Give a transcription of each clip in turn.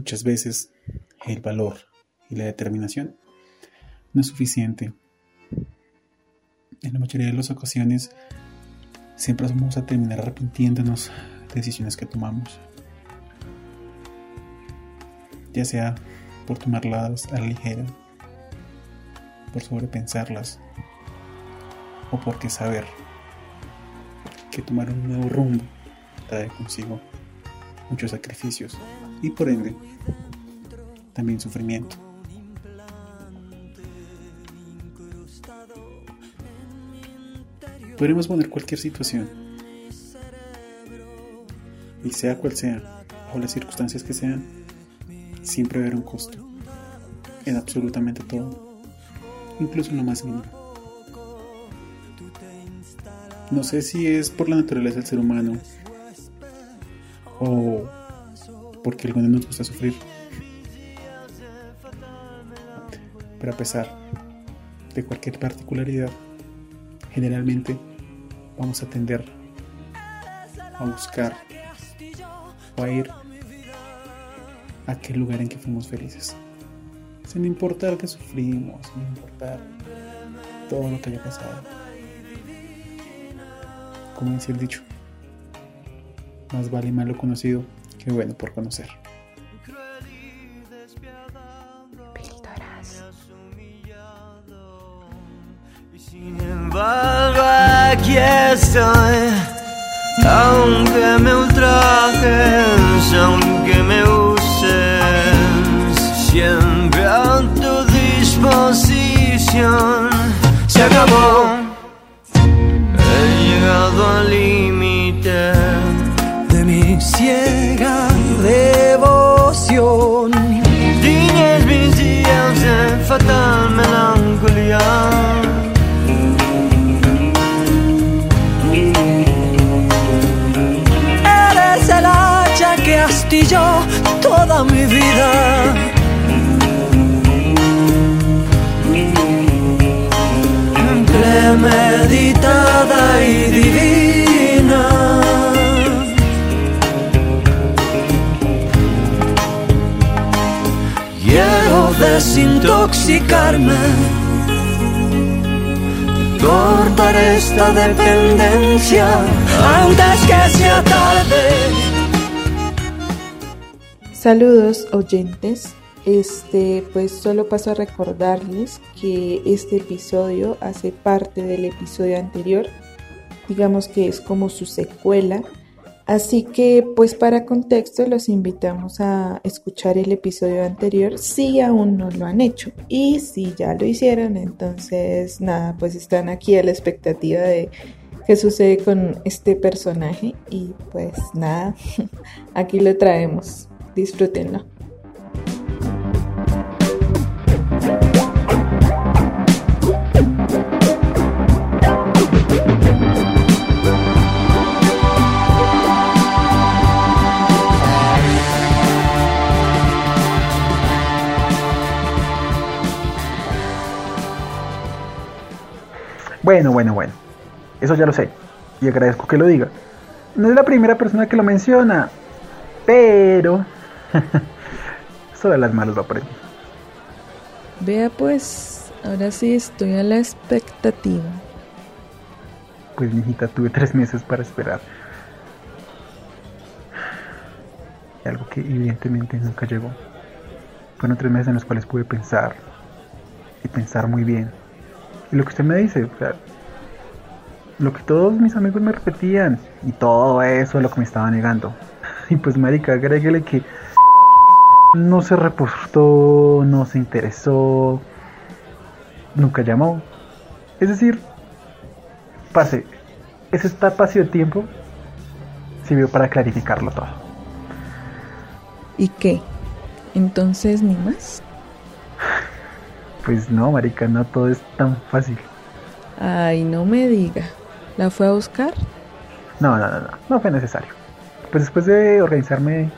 muchas veces el valor y la determinación no es suficiente. En la mayoría de las ocasiones siempre vamos a terminar arrepintiéndonos de decisiones que tomamos. Ya sea por tomarlas a la ligera, por sobrepensarlas, o porque saber que tomar un nuevo rumbo trae consigo muchos sacrificios y por ende también sufrimiento. Podemos poner cualquier situación. Y sea cual sea, o las circunstancias que sean, siempre habrá un costo. En absolutamente todo. Incluso en lo más mínimo. No sé si es por la naturaleza del ser humano o porque algunos nos gusta sufrir. Pero a pesar de cualquier particularidad, generalmente vamos a tender a buscar o a ir a aquel lugar en que fuimos felices. Sin importar que sufrimos, sin importar todo lo que haya pasado. Como dice el dicho, más vale malo conocido que bueno por conocer. aquí estoy, aunque me ultrajes, aunque me uses, siempre a tu disposición. Se acabó, de fatal melancolía. yo toda mi vida. Premeditada y divina. Desintoxicarme cortar esta dependencia antes que sea tarde. Saludos oyentes. Este, pues solo paso a recordarles que este episodio hace parte del episodio anterior. Digamos que es como su secuela. Así que, pues para contexto, los invitamos a escuchar el episodio anterior si aún no lo han hecho. Y si ya lo hicieron, entonces nada, pues están aquí a la expectativa de qué sucede con este personaje. Y pues nada, aquí lo traemos. Disfrútenlo. Bueno, bueno, bueno. Eso ya lo sé. Y agradezco que lo diga. No es la primera persona que lo menciona. Pero de las malas lo aprendí. Vea pues, ahora sí estoy a la expectativa. Pues mijita, tuve tres meses para esperar. Algo que evidentemente nunca llegó. Fueron tres meses en los cuales pude pensar. Y pensar muy bien. Y lo que usted me dice, o sea, lo que todos mis amigos me repetían. Y todo eso es lo que me estaba negando. Y pues marica, agréguele que no se reportó, no se interesó, nunca llamó. Es decir, pase, ese espacio de tiempo sirvió para clarificarlo todo. ¿Y qué? Entonces, ni más. Pues no, marica, no todo es tan fácil. Ay, no me diga. ¿La fue a buscar? No, no, no, no, no fue necesario. Pues después de organizarme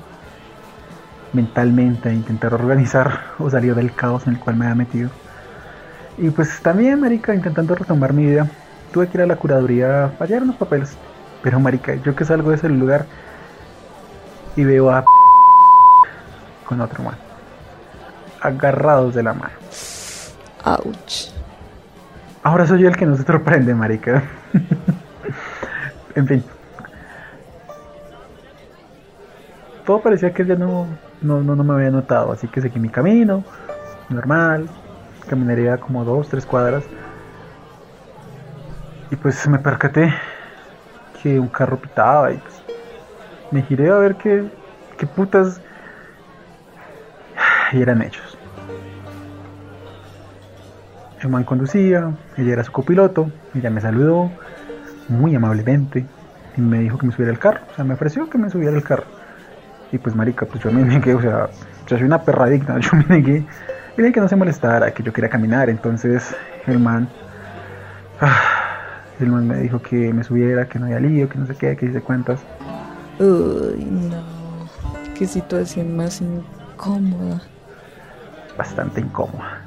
mentalmente, intentar organizar o salir del caos en el cual me había metido. Y pues también, marica, intentando retomar mi vida, tuve que ir a la curaduría a fallar unos papeles. Pero, marica, yo que salgo de ese lugar y veo a con otro man. Agarrados de la mano. Ouch. Ahora soy yo el que no se sorprende, marica. en fin. Todo parecía que ya no, no, no, no me había notado, así que seguí mi camino, normal, caminaría como dos, tres cuadras. Y pues me percaté que un carro pitaba y pues me giré a ver qué, qué putas. Y eran hechos. El man conducía, ella era su copiloto, ella me saludó muy amablemente y me dijo que me subiera al carro, o sea, me ofreció que me subiera al carro. Y pues marica, pues yo me negué, o sea, yo soy una perra digna, yo me negué y dije que no se molestara, que yo quería caminar, entonces el man, ah, el man me dijo que me subiera, que no había lío, que no sé qué, que hice cuentas. Uy, no. Qué situación más incómoda. Bastante incómoda.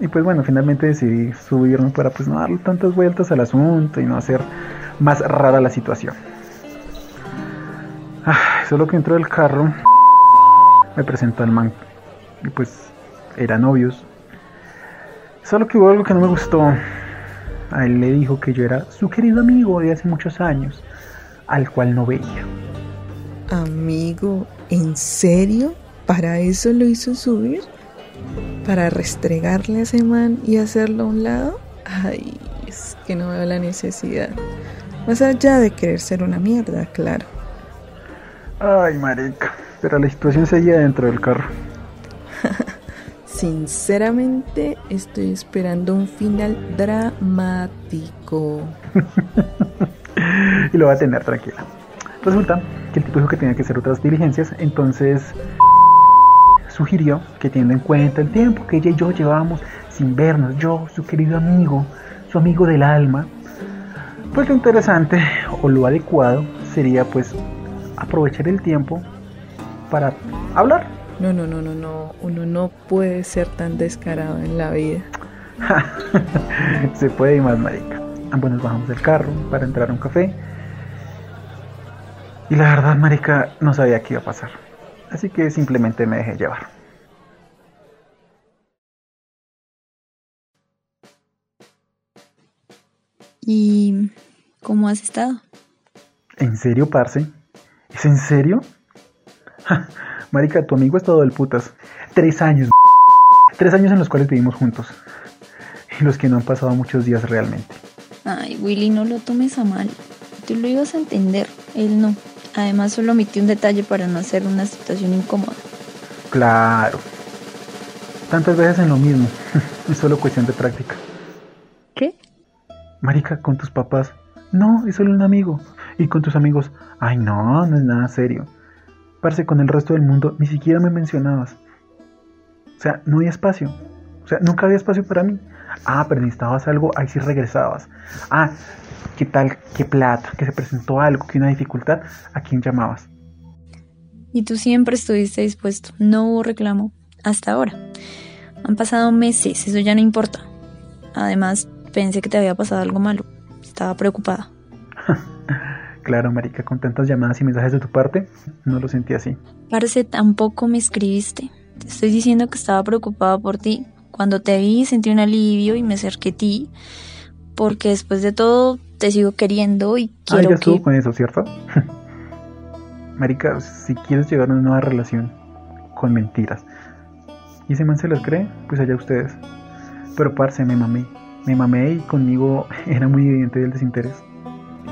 Y pues bueno, finalmente decidí subirme para pues no darle tantas vueltas al asunto y no hacer más rara la situación. Solo que entró del carro me presentó al man y pues eran novios. Solo que hubo algo que no me gustó. A él le dijo que yo era su querido amigo de hace muchos años, al cual no veía. Amigo, ¿en serio? ¿Para eso lo hizo subir? ¿Para restregarle a ese man y hacerlo a un lado? Ay, es que no veo la necesidad. Más allá de querer ser una mierda, claro. Ay, marica. Pero la situación seguía dentro del carro. Sinceramente, estoy esperando un final dramático. y lo va a tener tranquila. Resulta que el tipo dijo que tenía que hacer otras diligencias, entonces sugirió que teniendo en cuenta el tiempo que ella y yo llevábamos sin vernos, yo, su querido amigo, su amigo del alma, pues lo interesante o lo adecuado sería pues aprovechar el tiempo para hablar. No, no, no, no, no. Uno no puede ser tan descarado en la vida. Se puede ir más, marica. Ambos nos bajamos del carro para entrar a un café. Y la verdad, marica, no sabía qué iba a pasar. Así que simplemente me dejé llevar. ¿Y cómo has estado? ¿En serio, parce? ¿Es en serio? Marica, tu amigo ha estado del putas. Tres años. Tres años en los cuales vivimos juntos. Y los que no han pasado muchos días realmente. Ay, Willy, no lo tomes a mal. Tú lo ibas a entender, él no. Además, solo omití un detalle para no hacer una situación incómoda. Claro. Tantas veces en lo mismo. es solo cuestión de práctica. ¿Qué? Marica, con tus papás. No, es solo un amigo. Y con tus amigos. Ay, no, no es nada serio. Parce, con el resto del mundo ni siquiera me mencionabas. O sea, no había espacio. O sea, nunca había espacio para mí. Ah, pero necesitabas algo, ahí sí regresabas. Ah, ¿qué tal? ¿Qué plata? Que se presentó algo, que una dificultad, ¿a quién llamabas? Y tú siempre estuviste dispuesto. No hubo reclamo. Hasta ahora. Han pasado meses, eso ya no importa. Además, pensé que te había pasado algo malo. Estaba preocupada. Claro, marica, con tantas llamadas y mensajes de tu parte, no lo sentí así. Parece tampoco me escribiste. Te estoy diciendo que estaba preocupada por ti. Cuando te vi sentí un alivio y me acerqué a ti, porque después de todo te sigo queriendo y quiero ah, ya estuvo que... con eso, ¿cierto? marica, si quieres llevar una nueva relación con mentiras y ese man se las cree, pues allá ustedes. Pero parce, me mamé. Me mamé y conmigo era muy evidente el desinterés.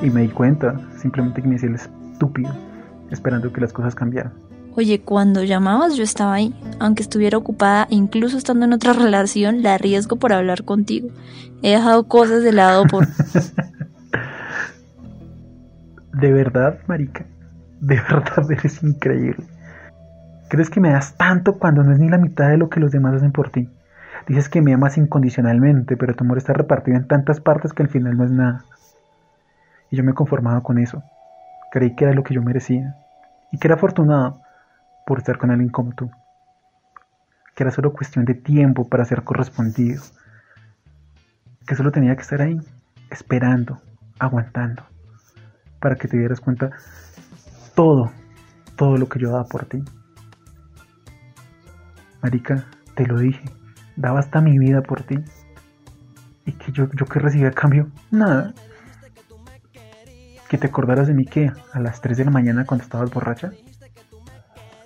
Y me di cuenta, simplemente que me hacía el estúpido, esperando que las cosas cambiaran. Oye, cuando llamabas yo estaba ahí, aunque estuviera ocupada, incluso estando en otra relación, la arriesgo por hablar contigo. He dejado cosas de lado por... de verdad, marica, de verdad eres increíble. ¿Crees que me das tanto cuando no es ni la mitad de lo que los demás hacen por ti? Dices que me amas incondicionalmente, pero tu amor está repartido en tantas partes que al final no es nada. Y yo me conformaba con eso. Creí que era lo que yo merecía. Y que era afortunado por estar con alguien como tú. Que era solo cuestión de tiempo para ser correspondido. Que solo tenía que estar ahí, esperando, aguantando, para que te dieras cuenta todo, todo lo que yo daba por ti. Marica, te lo dije, daba hasta mi vida por ti. ¿Y que yo, yo que recibí a cambio? Nada. Que te acordaras de mí que a las 3 de la mañana cuando estabas borracha.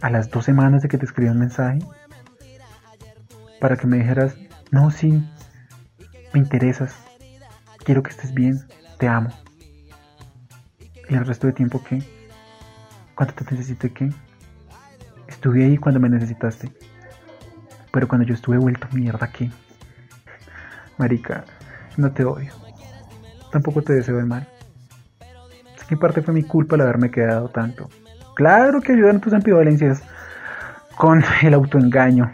A las dos semanas de que te escribí un mensaje. Para que me dijeras, no, sí, me interesas. Quiero que estés bien, te amo. ¿Y el resto de tiempo qué? ¿Cuánto te necesité qué? Estuve ahí cuando me necesitaste. Pero cuando yo estuve vuelto mierda aquí. Marica, no te odio. Tampoco te deseo el mal. Sé que en parte fue mi culpa el haberme quedado tanto. Claro que ayudan tus ambivalencias con el autoengaño,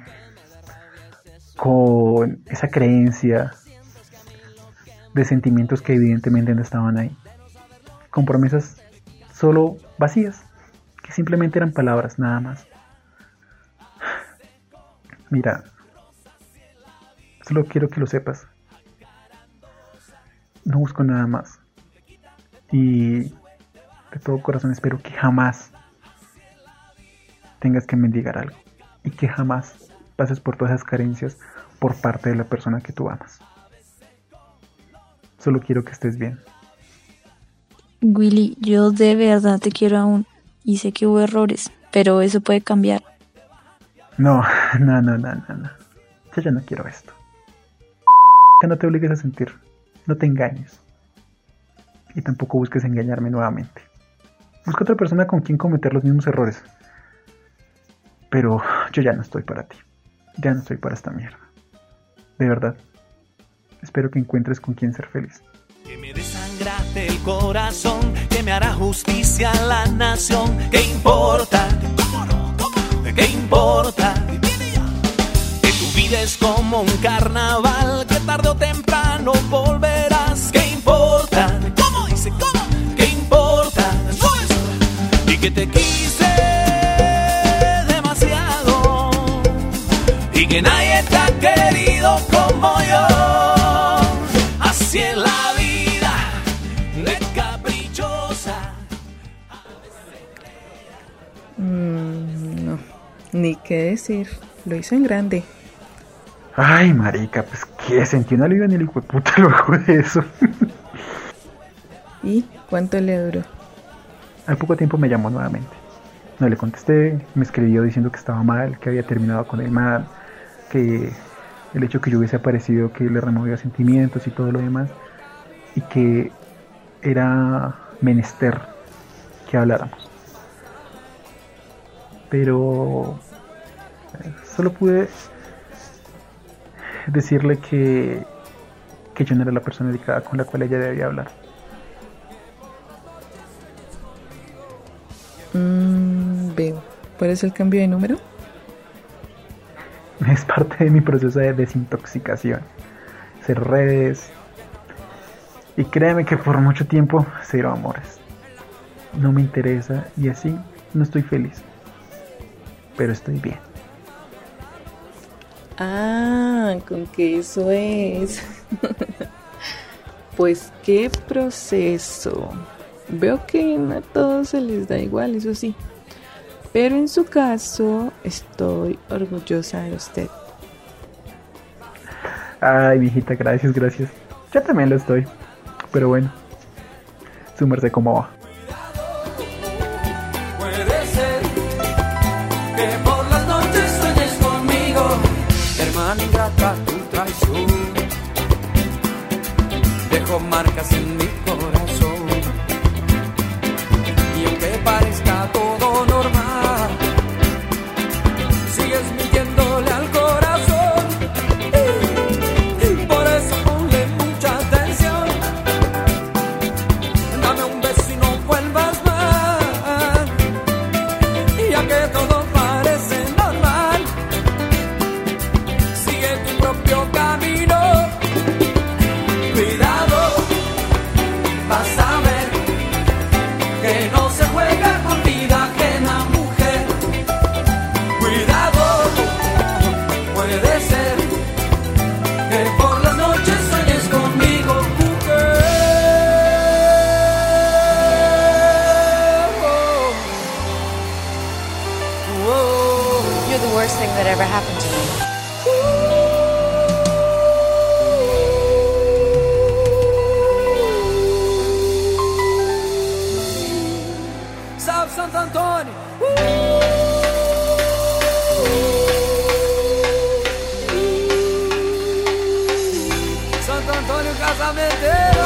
con esa creencia de sentimientos que evidentemente no estaban ahí. Con promesas solo vacías, que simplemente eran palabras nada más. Mira, solo quiero que lo sepas. No busco nada más. Y de todo corazón espero que jamás tengas que mendigar algo. Y que jamás pases por todas esas carencias por parte de la persona que tú amas. Solo quiero que estés bien. Willy, yo de verdad te quiero aún. Y sé que hubo errores, pero eso puede cambiar. No, no, no, no, no, no. Yo ya no quiero esto. Que no te obligues a sentir. No te engañes. Y tampoco busques engañarme nuevamente. Busca otra persona con quien cometer los mismos errores. Pero yo ya no estoy para ti. Ya no estoy para esta mierda. De verdad. Espero que encuentres con quien ser feliz. Que me el que me hará justicia la nación. ¿Qué importa? ¿Qué importa? Que tu vida es como un carnaval, que tarde o temprano volverás. Mm, no, ni qué decir. Lo hizo en grande. Ay, marica, pues que sentí un alivio en el hijo de puta luego de eso. ¿Y cuánto le duró? Al poco tiempo me llamó nuevamente. No le contesté, me escribió diciendo que estaba mal, que había terminado con el mal, que el hecho que yo hubiese aparecido que le removía sentimientos y todo lo demás, y que era menester que habláramos. Pero solo pude decirle que, que yo no era la persona indicada con la cual ella debía hablar. Mm, veo. ¿Cuál es el cambio de número? Es parte de mi proceso de desintoxicación. Hacer redes. Y créeme que por mucho tiempo cero amores. No me interesa y así no estoy feliz. Pero estoy bien. Ah, con que eso es. pues qué proceso. Veo que no a todos se les da igual, eso sí. Pero en su caso, estoy orgullosa de usted. Ay, viejita, gracias, gracias. Yo también lo estoy. Pero bueno. Su merced cómo va. Dejó marcas en Santo Antônio. Uh! Santo Antônio Casamenteiro.